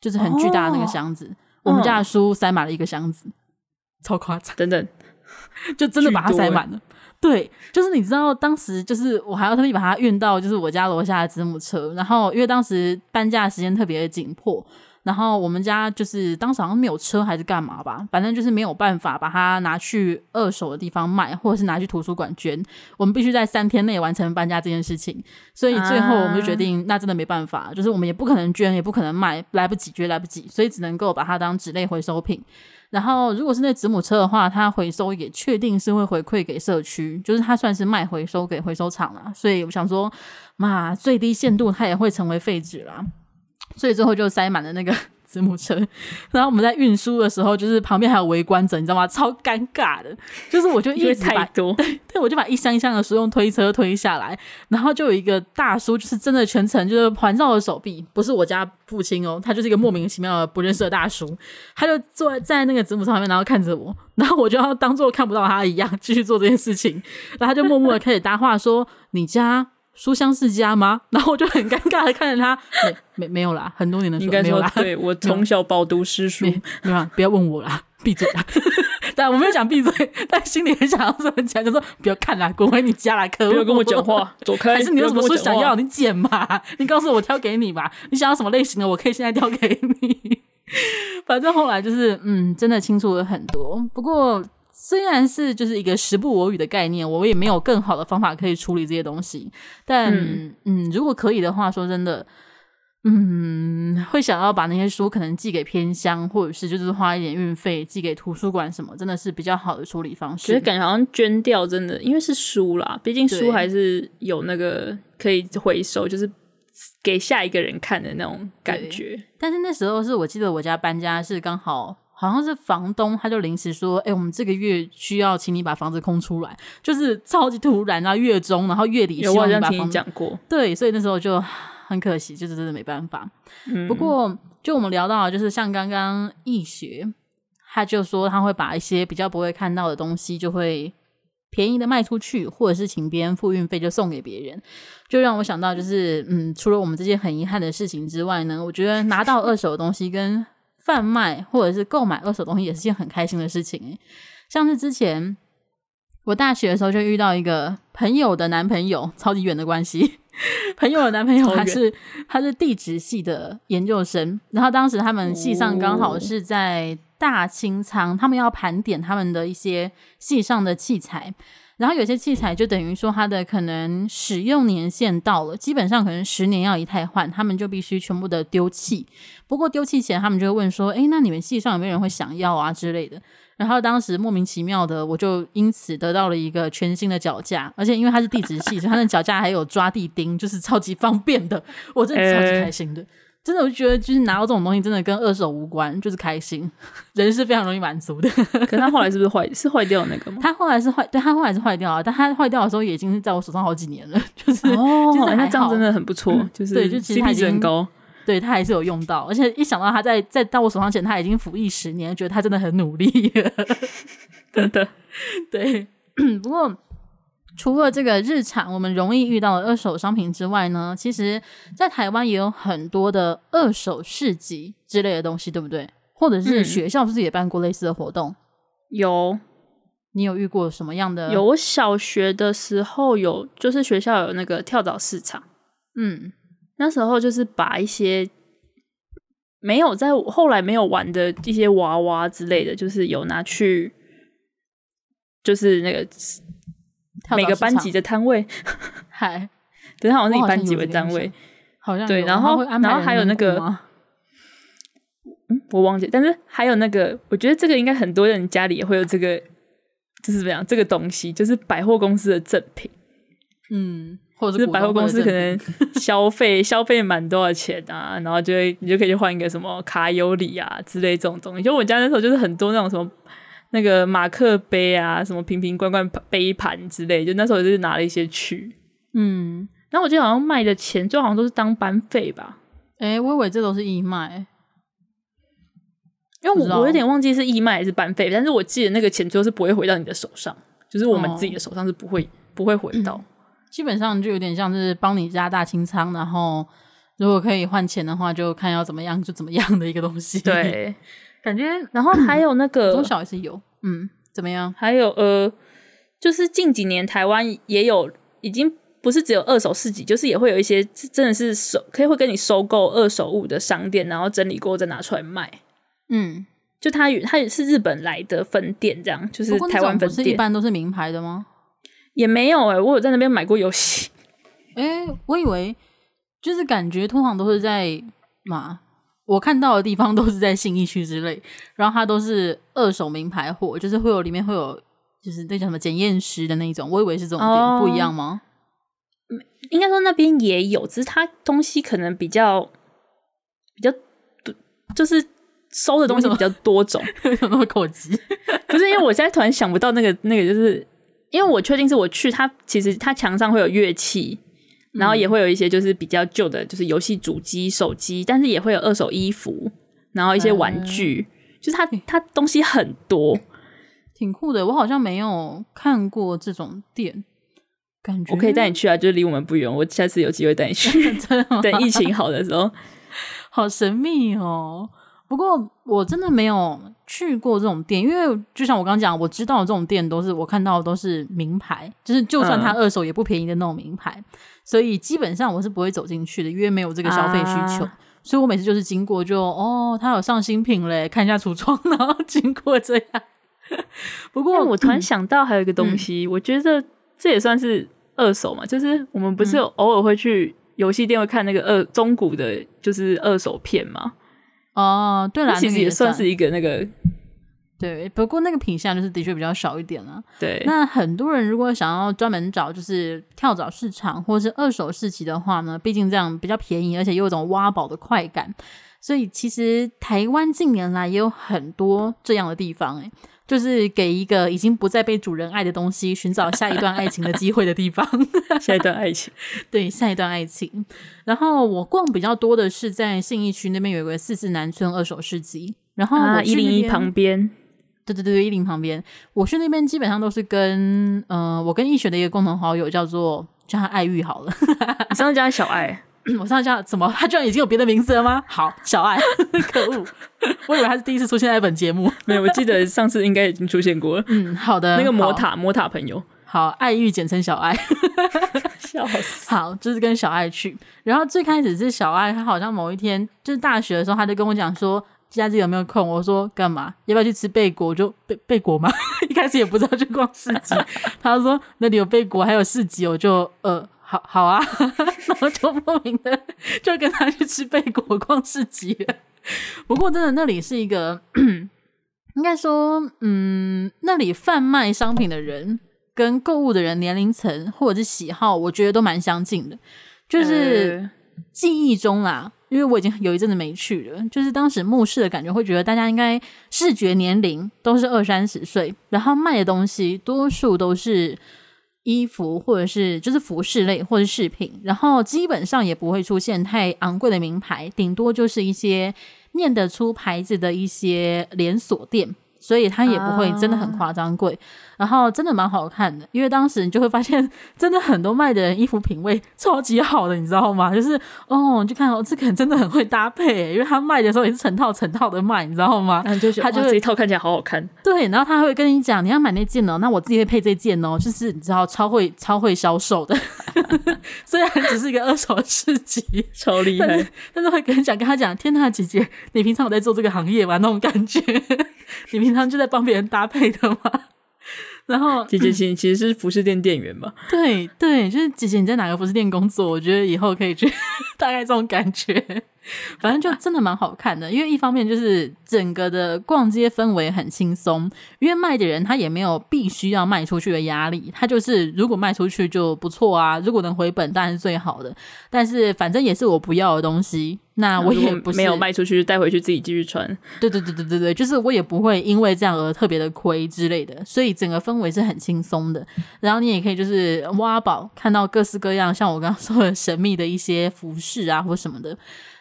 就是很巨大的那个箱子。哦、我们家的书塞满了一个箱子，嗯、超夸张，等等，就真的把它塞满了。对，就是你知道，当时就是我还要特地把它运到就是我家楼下的子母车，然后因为当时搬家的时间特别的紧迫，然后我们家就是当时好像没有车还是干嘛吧，反正就是没有办法把它拿去二手的地方卖，或者是拿去图书馆捐，我们必须在三天内完成搬家这件事情，所以最后我们就决定，那真的没办法，就是我们也不可能捐，也不可能卖，来不及，绝对来不及，所以只能够把它当纸类回收品。然后，如果是那子母车的话，它回收也确定是会回馈给社区，就是它算是卖回收给回收厂了。所以我想说，嘛，最低限度它也会成为废纸啦。所以最后就塞满了那个。子母车，然后我们在运输的时候，就是旁边还有围观者，你知道吗？超尴尬的，就是我就一直把，对对，我就把一箱一箱的书用推车推下来，然后就有一个大叔，就是真的全程就是环绕着手臂，不是我家父亲哦，他就是一个莫名其妙的不认识的大叔，他就坐在在那个子母车旁边，然后看着我，然后我就要当做看不到他一样，继续做这件事情，然后他就默默的开始搭话说：“你家。”书香世家吗？然后我就很尴尬的看着他，没没没有啦，很多年的书没有啦。对，我从小饱读诗书，没有，不要问我啦，闭嘴啦。但我没有讲闭嘴，但心里很想要这么讲，就说不要看啦，滚回你家来，可不要跟我讲话，走开。还是你有什么书想要，你捡嘛，你告诉我，我挑给你吧。你想要什么类型的，我可以现在挑给你。反正后来就是，嗯，真的清楚了很多。不过。虽然是就是一个时不我与的概念，我也没有更好的方法可以处理这些东西。但嗯，嗯，如果可以的话，说真的，嗯，会想要把那些书可能寄给偏乡，或者是就是花一点运费寄给图书馆什么，真的是比较好的处理方式。其实感觉好像捐掉，真的，因为是书啦，毕竟书还是有那个可以回收，就是给下一个人看的那种感觉。但是那时候是我记得我家搬家是刚好。好像是房东，他就临时说：“哎、欸，我们这个月需要请你把房子空出来，就是超级突然啊！月中，然后月底需要你把房子讲过，对，所以那时候就很可惜，就是真的没办法。嗯、不过，就我们聊到，就是像刚刚易学，他就说他会把一些比较不会看到的东西，就会便宜的卖出去，或者是请别人付运费就送给别人，就让我想到，就是嗯，除了我们这件很遗憾的事情之外呢，我觉得拿到二手的东西跟。贩卖或者是购买二手东西也是件很开心的事情诶，像是之前我大学的时候就遇到一个朋友的男朋友，超级远的关系。朋友的男朋友他是他是地质系的研究生，然后当时他们系上刚好是在大清仓，他们要盘点他们的一些系上的器材，然后有些器材就等于说它的可能使用年限到了，基本上可能十年要一汰换，他们就必须全部的丢弃。不过丢弃前，他们就会问说：“诶，那你们系上有没有人会想要啊之类的？”然后当时莫名其妙的，我就因此得到了一个全新的脚架，而且因为它是地质系，所以它的脚架还有抓地钉，就是超级方便的，我真的超级开心的。欸真的，我就觉得就是拿到这种东西，真的跟二手无关，就是开心。人是非常容易满足的。可是他后来是不是坏？是坏掉那个吗？他后来是坏，对，他后来是坏掉了。但他坏掉的时候，也已经是在我手上好几年了。就是 哦，就是那这样真的很不错。嗯、就是对，就其实他已经很高。对他还是有用到，而且一想到他在在到我手上前，他已经服役十年，觉得他真的很努力。真的，对。不过。除了这个日常我们容易遇到的二手商品之外呢，其实，在台湾也有很多的二手市集之类的东西，对不对？或者是学校是不是也办过类似的活动？嗯、有，你有遇过什么样的？有，我小学的时候有，就是学校有那个跳蚤市场，嗯，那时候就是把一些没有在后来没有玩的一些娃娃之类的，就是有拿去，就是那个。每个班级的摊位，嗨，对，他好像是以班级为单位，好像对，然后然后还有那个，嗯，我忘记，但是还有那个，我觉得这个应该很多人家里也会有这个，就是怎么样，这个东西就是百货公司的赠品，嗯，或者是百货公司可能 消费消费满多少钱啊，然后就会你就可以去换一个什么卡有礼啊之类这种东西，就我家那时候就是很多那种什么。那个马克杯啊，什么瓶瓶罐罐杯盘之类，就那时候就是拿了一些去，嗯，然后我记得好像卖的钱，最后好像都是当班费吧？诶、欸，我以为这都是义卖，因为我我有点忘记是义卖还是班费，但是我记得那个钱最后是不会回到你的手上，就是我们自己的手上是不会、哦、不会回到、嗯，基本上就有点像是帮你加大清仓，然后如果可以换钱的话，就看要怎么样就怎么样的一个东西，对。感觉，然后还有那个 中小也是有，嗯，怎么样？还有呃，就是近几年台湾也有，已经不是只有二手市集，就是也会有一些真的是收，可以会跟你收购二手物的商店，然后整理过再拿出来卖。嗯，就它它也是日本来的分店，这样就是台湾分店。不是一般都是名牌的吗？也没有哎、欸，我有在那边买过游戏。哎、欸，我以为就是感觉通常都是在嘛。我看到的地方都是在信义区之类，然后它都是二手名牌货，就是会有里面会有就是那叫什么检验师的那种，我以为是这种店，哦、不一样吗？应该说那边也有，只是它东西可能比较比较多，就是收的东西比较多种，为什么那么口急？不是因为我现在突然想不到那个那个，就是因为我确定是我去，它其实它墙上会有乐器。然后也会有一些就是比较旧的，就是游戏主机、手机，但是也会有二手衣服，然后一些玩具，嗯、就是它它东西很多，挺酷的。我好像没有看过这种店，感觉我可以带你去啊，就是离我们不远，我下次有机会带你去。等疫情好的时候，好神秘哦。不过我真的没有去过这种店，因为就像我刚刚讲，我知道的这种店都是我看到的都是名牌，就是就算它二手也不便宜的那种名牌。嗯所以基本上我是不会走进去的，因为没有这个消费需求。啊、所以我每次就是经过就，就哦，他有上新品嘞，看一下橱窗，然后经过这样。不过我突然想到还有一个东西，嗯、我觉得这也算是二手嘛，就是我们不是有偶尔会去游戏店会看那个二中古的，就是二手片嘛。哦，对了，其实也算是一个那个。对，不过那个品相就是的确比较少一点了。对，那很多人如果想要专门找就是跳蚤市场或是二手市集的话呢，毕竟这样比较便宜，而且又有一种挖宝的快感，所以其实台湾近年来也有很多这样的地方，诶，就是给一个已经不再被主人爱的东西寻找下一段爱情的机会的地方。下一段爱情，对，下一段爱情。然后我逛比较多的是在信义区那边有一个四四南村二手市集，然后我一零一旁边。对对对，一零旁边，我去那边基本上都是跟呃，我跟易学的一个共同好友叫做叫他爱玉好了，你上次叫他小爱，我上次叫他怎么？他居然已经有别的名字了吗？好，小爱，可恶，我以为他是第一次出现在本节目，没有，我记得上次应该已经出现过了。嗯，好的，那个魔塔魔塔朋友，好，爱玉简称小爱，笑死，好，就是跟小爱去，然后最开始是小爱，他好像某一天就是大学的时候，他就跟我讲说。假日有没有空？我说干嘛？要不要去吃贝果？我就贝贝果吗？一开始也不知道去逛市集。他说那里有贝果，还有市集，我就呃，好好啊，然后就莫名的 就跟他去吃贝果、逛市集了。不过真的，那里是一个，应该说，嗯，那里贩卖商品的人跟购物的人年龄层或者是喜好，我觉得都蛮相近的，就是记忆中啦。因为我已经有一阵子没去了，就是当时目视的感觉，会觉得大家应该视觉年龄都是二三十岁，然后卖的东西多数都是衣服或者是就是服饰类或者饰品，然后基本上也不会出现太昂贵的名牌，顶多就是一些念得出牌子的一些连锁店。所以它也不会真的很夸张贵，uh, 然后真的蛮好看的，因为当时你就会发现，真的很多卖的人衣服品味超级好的，你知道吗？就是哦，你就看哦，这个人真的很会搭配，因为他卖的时候也是成套成套的卖，你知道吗？他就这一套看起来好好看，对，然后他会跟你讲，你要买那件哦，那我自己会配这件哦，就是你知道超会超会销售的，虽然只是一个二手市集，超厉害，但是，但是会跟你讲，跟他讲，天呐，姐姐，你平常有在做这个行业吗？那种感觉，你平。常就在帮别人搭配的吗，然后姐姐其其实是服饰店店员嘛，对对，就是姐姐你在哪个服饰店工作？我觉得以后可以去，大概这种感觉。反正就真的蛮好看的，因为一方面就是整个的逛街氛围很轻松，因为卖的人他也没有必须要卖出去的压力，他就是如果卖出去就不错啊，如果能回本当然是最好的。但是反正也是我不要的东西，那我也不没有卖出去，带回去自己继续穿。对对对对对对，就是我也不会因为这样而特别的亏之类的，所以整个氛围是很轻松的。然后你也可以就是挖宝，看到各式各样，像我刚刚 说的神秘的一些服饰啊或什么的。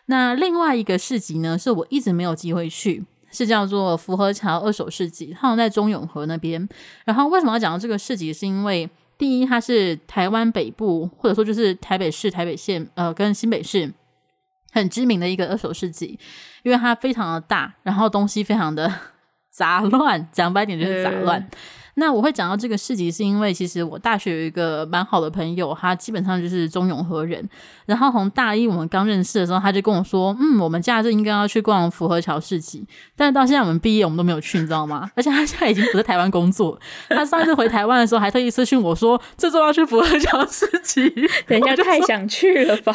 那另外一个市集呢，是我一直没有机会去，是叫做福和桥二手市集，它好像在中永和那边。然后为什么要讲到这个市集？是因为第一，它是台湾北部，或者说就是台北市、台北县，呃，跟新北市很知名的一个二手市集，因为它非常的大，然后东西非常的 杂乱，讲白点就是杂乱。那我会讲到这个市集，是因为其实我大学有一个蛮好的朋友，他基本上就是中永和人。然后从大一我们刚认识的时候，他就跟我说：“嗯，我们假日应该要去逛福和桥市集。”但是到现在我们毕业，我们都没有去，你知道吗？而且他现在已经不在台湾工作。他上次回台湾的时候，还特意私讯我说：“这周要去福和桥市集。”等一下，太想去了吧？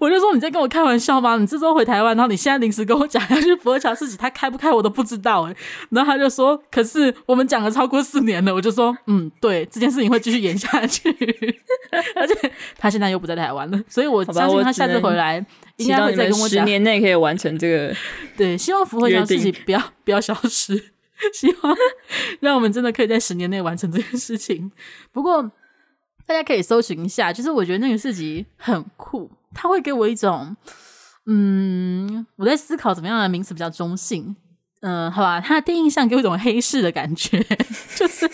我就说你在跟我开玩笑吗？你这周回台湾，然后你现在临时跟我讲要去福和桥市集，他开不开我都不知道诶。然后他就说：“可是我们讲了超过四年了。”我就说，嗯，对，这件事情会继续演下去，而且他现在又不在台湾了，所以我相信他下次回来应该会再跟我讲，十年内可以完成这个。对，希望福和桥事情不要不要消失，希望让我们真的可以在十年内完成这件事情。不过大家可以搜寻一下，就是我觉得那个市集很酷，他会给我一种，嗯，我在思考怎么样的名词比较中性。嗯，好吧，他的第一印象给我一种黑市的感觉，就是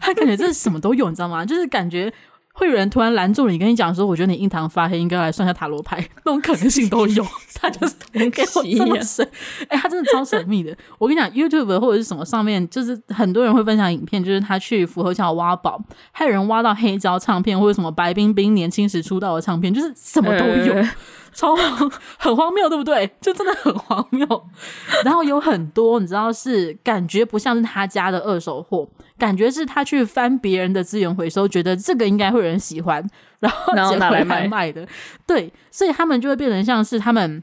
他感觉这是什么都有，你知道吗？就是感觉会有人突然拦住你，跟你讲说，我觉得你印堂发黑，应该来算一下塔罗牌，那种可能性都有。他就是给我这么神，哎、欸，他真的超神秘的。我跟你讲，YouTube 或者是什么上面，就是很多人会分享影片，就是他去福和桥挖宝，还有人挖到黑胶唱片，或者什么白冰冰年轻时出道的唱片，就是什么都有。欸超荒很荒谬，对不对？就真的很荒谬。然后有很多你知道是感觉不像是他家的二手货，感觉是他去翻别人的资源回收，觉得这个应该会有人喜欢，然后捡回来卖的。对，所以他们就会变成像是他们。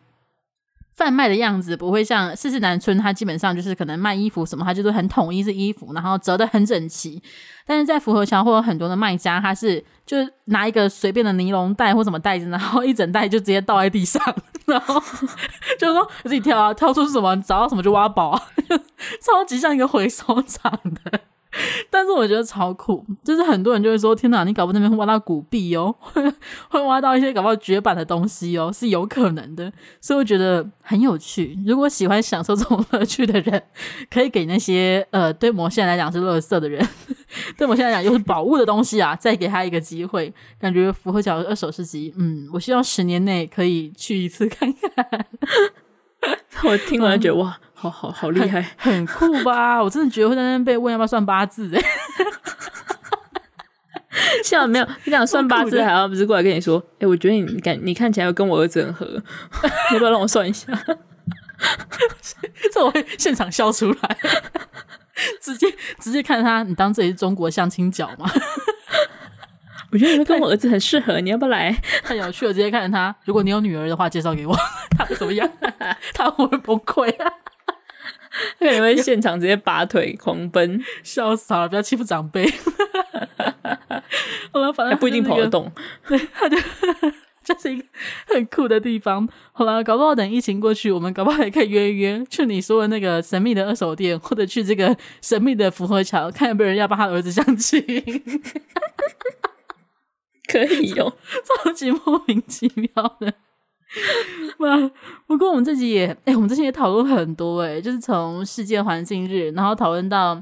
贩卖的样子不会像四四南村，它基本上就是可能卖衣服什么，它就是很统一是衣服，然后折得很整齐。但是在福和桥会有很多的卖家，他是就拿一个随便的尼龙袋或什么袋子，然后一整袋就直接倒在地上，然后 就是说自己挑啊，挑出什么，找到什么就挖宝啊，超级像一个回收厂的。但是我觉得超酷，就是很多人就会说：“天哪，你搞不好那边会挖到古币哦，会挖到一些搞不好绝版的东西哦，是有可能的。”所以我觉得很有趣。如果喜欢享受这种乐趣的人，可以给那些呃对某些人来讲是垃圾的人，对某些人来讲又是宝物的东西啊，再给他一个机会。感觉福和桥二手市集，嗯，我希望十年内可以去一次看看。我听完觉得、哇。好好好厉害很，很酷吧？我真的觉得会在那边被问要不要算八字哎。像没有，你讲算八字，还要不是过来跟你说？哎、欸，我觉得你感你看起来跟我儿子很合，要不要让我算一下？这我会现场笑出来，直接直接看他，你当自己是中国相亲角吗？我觉得你会跟我儿子很适合，你要不要来？太有趣了，直接看着他。如果你有女儿的话，介绍给我，他会怎么样？他会不会崩溃啊？他可能会现场直接拔腿狂奔，笑死了！不要欺负长辈。好了，反正不一定跑得动。对，他就这是一个很酷的地方。好了，搞不好等疫情过去，我们搞不好也可以约一约，去你说的那个神秘的二手店，或者去这个神秘的符合桥，看有没有人要帮他儿子相亲。可以有，超级莫名其妙的。哇！不过我们这集也，哎、我们这集也讨论很多、欸，哎，就是从世界环境日，然后讨论到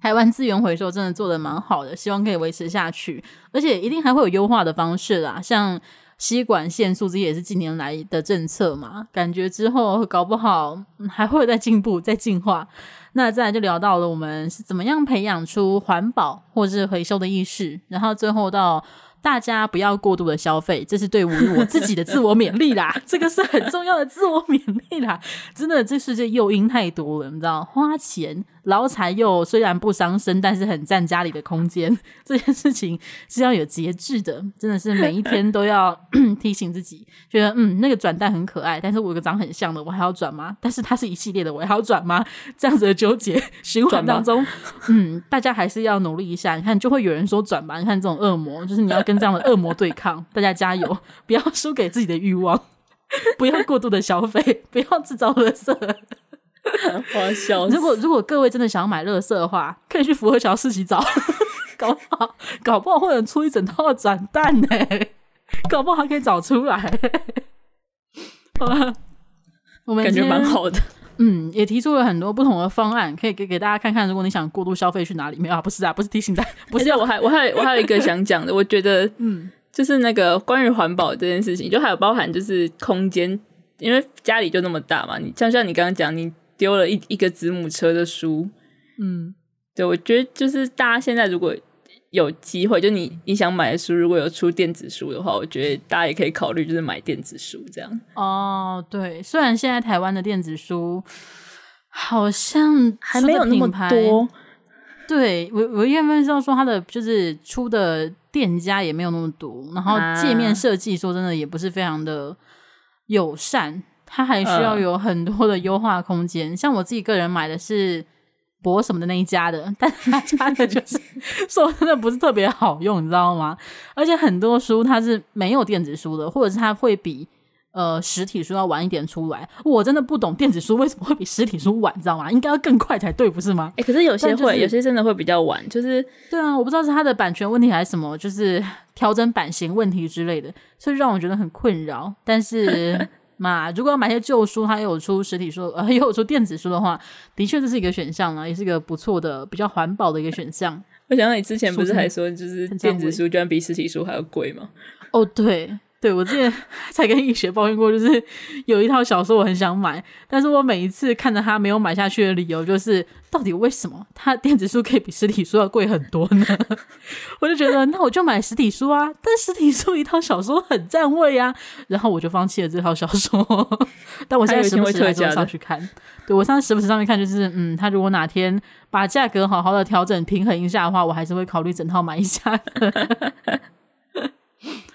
台湾资源回收，真的做得蛮好的，希望可以维持下去，而且一定还会有优化的方式啦。像吸管限速，这也是近年来的政策嘛，感觉之后搞不好还会有再进步、再进化。那再来就聊到了我们是怎么样培养出环保或是回收的意识，然后最后到。大家不要过度的消费，这是对我我自己的自我勉励啦，这个是很重要的自我勉励啦。真的，这世界诱因太多了，你知道，花钱。劳财又虽然不伤身，但是很占家里的空间。这件事情是要有节制的，真的是每一天都要 提醒自己，觉得嗯，那个转蛋很可爱，但是我有个长很像的，我还要转吗？但是它是一系列的，我还要转吗？这样子的纠结循环当中，嗯，大家还是要努力一下。你看，就会有人说转吧。你看这种恶魔，就是你要跟这样的恶魔对抗。大家加油，不要输给自己的欲望，不要过度的消费，不要制造垃圾。我要笑死。如果如果各位真的想要买乐色的话，可以去福和桥市集找，搞不好搞不好会有出一整套的转蛋呢，搞不好还可以找出来。好了，我们感觉蛮好的。嗯，也提出了很多不同的方案，可以给给大家看看。如果你想过度消费去哪里？没有啊？不是啊，不是提醒大家。不是，欸、我还我还我还有一个想讲的，我觉得嗯，就是那个关于环保这件事情，就还有包含就是空间，因为家里就那么大嘛。你像像你刚刚讲你。丢了一一个子母车的书，嗯，对，我觉得就是大家现在如果有机会，就你你想买的书，如果有出电子书的话，我觉得大家也可以考虑，就是买电子书这样。哦，对，虽然现在台湾的电子书好像还没有那么多，对我我原本是要说它的就是出的店家也没有那么多，然后界面设计说真的也不是非常的友善。它还需要有很多的优化空间，嗯，像我自己个人买的是博什么的那一家的，但他 家的就是说真的不是特别好用，你知道吗？而且很多书它是没有电子书的，或者是它会比呃实体书要晚一点出来。我真的不懂电子书为什么会比实体书晚，你知道吗？应该要更快才对，不是吗？哎、欸，可是有些会，就是，有些真的会比较晚，就是对啊，我不知道是它的版权问题还是什么，就是调整版型问题之类的，所以让我觉得很困扰。但是。嘛，如果要买些旧书，它也有出实体书，呃，也有出电子书的话，的确这是一个选项啊，也是一个不错的、比较环保的一个选项。我想到你之前不是还说，就是电子书居然比实体书还要贵吗？哦，对。对，我之前 才跟易学抱怨过，就是有一套小说我很想买，但是我每一次看着它没有买下去的理由，就是到底为什么它电子书可以比实体书要贵很多呢？我就觉得那我就买实体书啊，但实体书一套小说很占位啊，然后我就放弃了这套小说。但我现在时不时还是会上去看，对，我现在时不时上去看，就是嗯，他如果哪天把价格好好的调整平衡一下的话，我还是会考虑整套买一下的。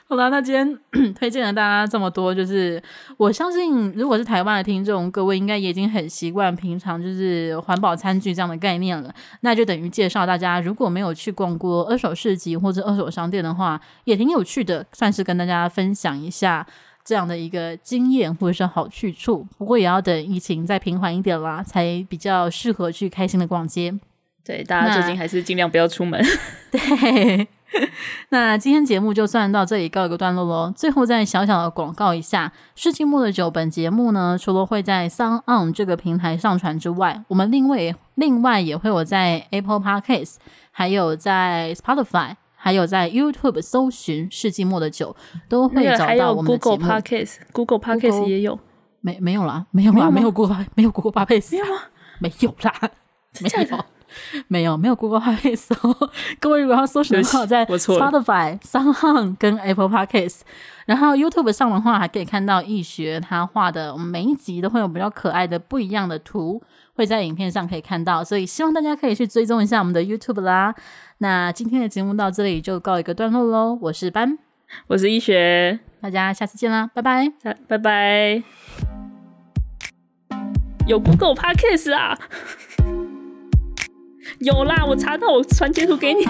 好了，那今天 推荐了大家这么多，就是我相信，如果是台湾的听众，各位应该也已经很习惯平常就是环保餐具这样的概念了。那就等于介绍大家，如果没有去逛过二手市集或者二手商店的话，也挺有趣的，算是跟大家分享一下这样的一个经验或者是好去处。不过也要等疫情再平缓一点啦，才比较适合去开心的逛街。对，大家最近还是尽量不要出门。对。那今天节目就算到这里告一个段落喽。最后再小小的广告一下，《世纪末的酒》本节目呢，除了会在 SoundOn 这个平台上传之外，我们另外另外也会有在 Apple Podcast，还有在 Spotify，还有在 YouTube 搜寻《世纪末的酒》，都会找到我们的节目。Google Podcast，Google Podcast 也有？没没有啦？没有啦？没有 Google，没有 Google Podcast？没有吗？没有啦？没有。没有没有 Google Podcast 哦。各位如果要搜寻的话，在 Spotify、SoundOn 跟 Apple Podcast。然后 YouTube 上的话，还可以看到易学他画的，我们每一集都会有比较可爱的不一样的图，会在影片上可以看到。所以希望大家可以去追踪一下我们的 YouTube 啦。那今天的节目到这里就告一个段落喽。我是班，我是易学，大家下次见啦，拜拜，拜拜。有 Google Podcast 啊？有啦，我查到，我传截图给你。